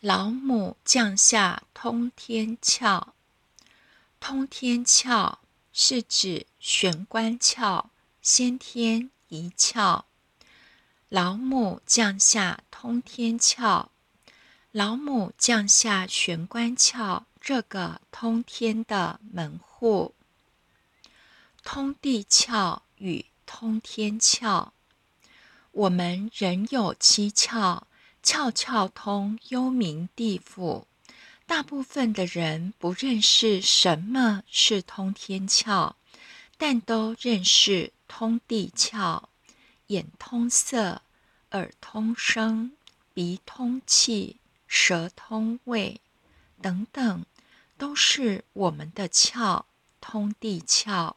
老母降下通天窍。通天窍是指玄关窍，先天一窍。老母降下通天窍，老母降下玄关窍，这个通天的门户。通地窍与通天窍，我们人有七窍。窍窍通，幽冥地府。大部分的人不认识什么是通天窍，但都认识通地窍。眼通色，耳通声，鼻通气，舌通味，等等，都是我们的窍，通地窍。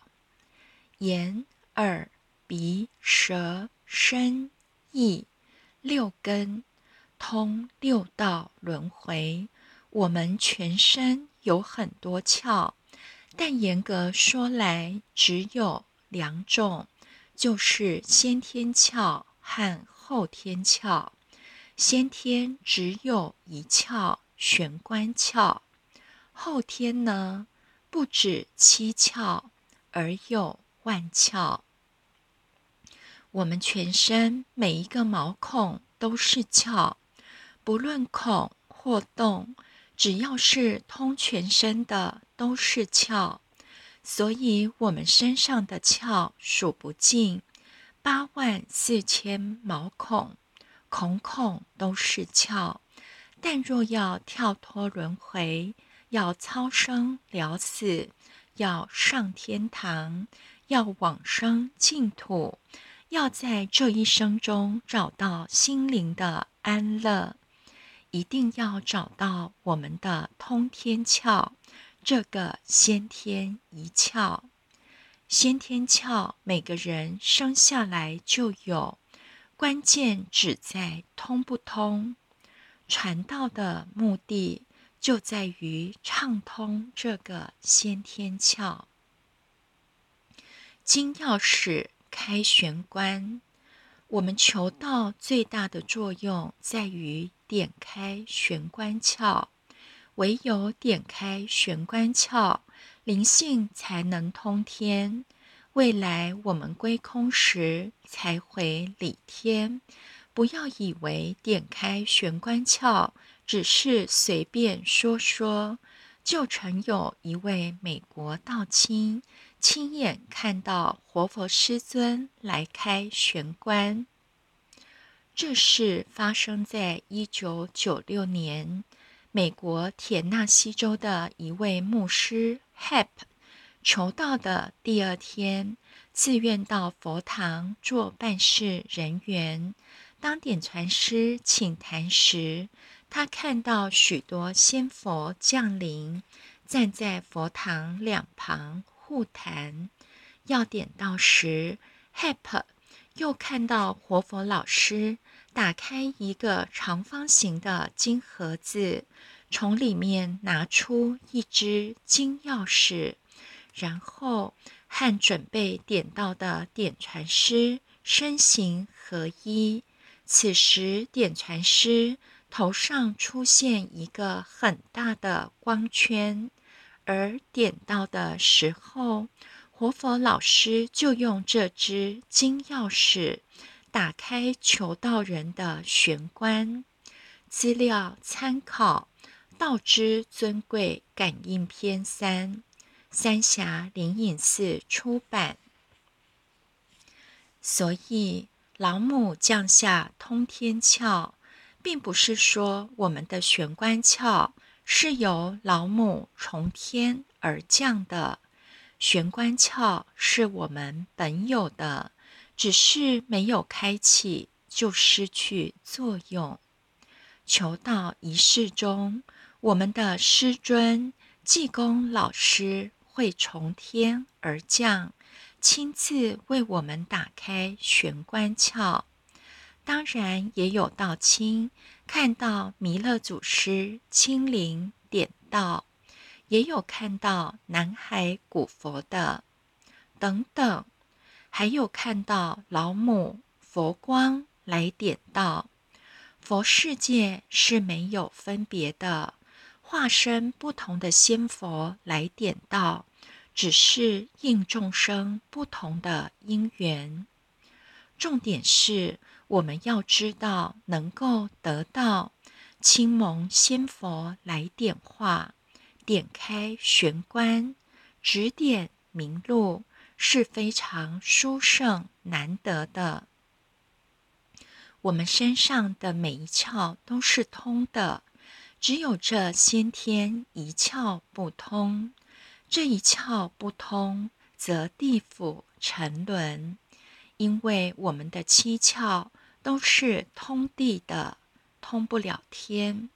眼、耳、鼻、舌、身、意，六根。通六道轮回，我们全身有很多窍，但严格说来，只有两种，就是先天窍和后天窍。先天只有一窍玄关窍，后天呢，不止七窍，而有万窍。我们全身每一个毛孔都是窍。不论孔或洞，只要是通全身的，都是窍。所以，我们身上的窍数不尽，八万四千毛孔，孔孔都是窍。但若要跳脱轮回，要超生了死，要上天堂，要往生净土，要在这一生中找到心灵的安乐。一定要找到我们的通天窍，这个先天一窍。先天窍每个人生下来就有，关键只在通不通。传道的目的就在于畅通这个先天窍。金钥匙开玄关，我们求道最大的作用在于。点开玄关窍，唯有点开玄关窍，灵性才能通天。未来我们归空时，才回理天。不要以为点开玄关窍只是随便说说。就曾有一位美国道亲亲眼看到活佛师尊来开玄关。这事发生在一九九六年，美国田纳西州的一位牧师 Hap 求道的第二天，自愿到佛堂做办事人员。当点传师请坛时，他看到许多仙佛降临，站在佛堂两旁互谈。要点到时，Hap。又看到活佛老师打开一个长方形的金盒子，从里面拿出一只金钥匙，然后和准备点到的点传师身形合一。此时，点传师头上出现一个很大的光圈，而点到的时候。活佛老师就用这支金钥匙打开求道人的玄关。资料参考《道之尊贵感应篇三》，三峡灵隐寺出版。所以，老母降下通天窍，并不是说我们的玄关窍是由老母从天而降的。玄关窍是我们本有的，只是没有开启就失去作用。求道仪式中，我们的师尊济公老师会从天而降，亲自为我们打开玄关窍。当然，也有道亲看到弥勒祖师亲临点道。也有看到南海古佛的，等等，还有看到老母佛光来点道。佛世界是没有分别的，化身不同的仙佛来点道，只是应众生不同的因缘。重点是，我们要知道，能够得到青蒙仙佛来点化、点开玄关、指点明路，是非常殊胜难得的。我们身上的每一窍都是通的，只有这先天一窍不通。这一窍不通，则地府沉沦。因为我们的七窍都是通地的，通不了天。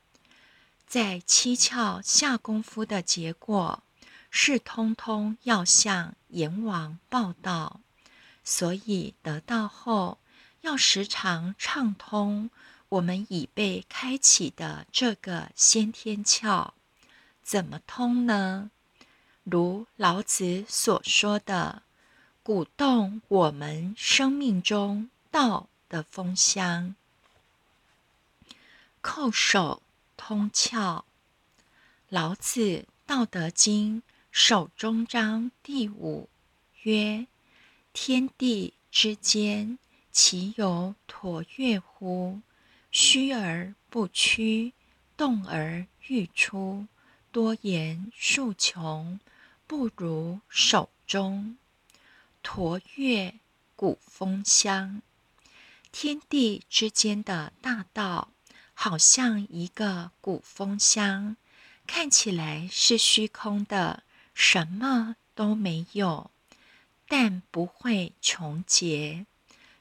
在七窍下功夫的结果，是通通要向阎王报道，所以得到后要时常畅通我们已被开启的这个先天窍。怎么通呢？如老子所说的。鼓动我们生命中道的风香，叩首通窍。老子《道德经》首中章第五曰：“天地之间，其有橐越乎？虚而不屈，动而欲出，多言数穷，不如守中。”驼越鼓风香，天地之间的大道，好像一个鼓风箱，看起来是虚空的，什么都没有，但不会穷竭。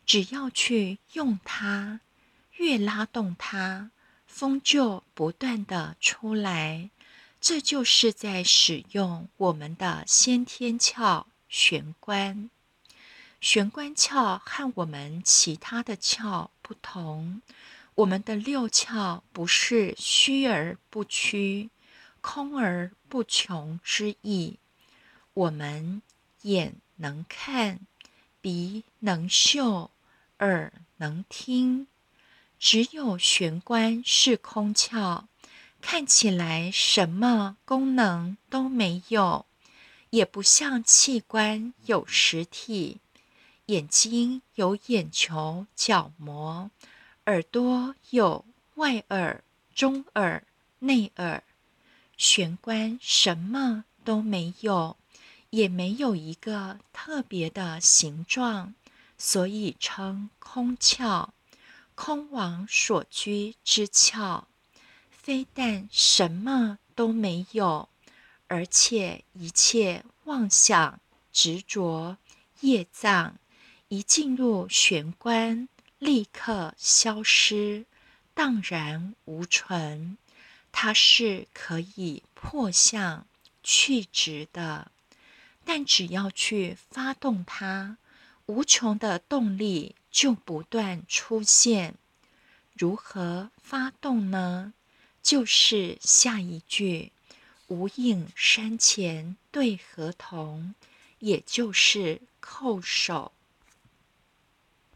只要去用它，越拉动它，风就不断的出来。这就是在使用我们的先天窍玄关。玄关窍和我们其他的窍不同，我们的六窍不是虚而不屈、空而不穷之意。我们眼能看，鼻能嗅，耳能听，只有玄关是空窍，看起来什么功能都没有，也不像器官有实体。眼睛有眼球、角膜，耳朵有外耳、中耳、内耳，玄关什么都没有，也没有一个特别的形状，所以称空窍。空王所居之窍，非但什么都没有，而且一切妄想、执着、业障。一进入玄关，立刻消失，荡然无存。它是可以破相去执的，但只要去发动它，无穷的动力就不断出现。如何发动呢？就是下一句“无影山前对河童”，也就是叩首。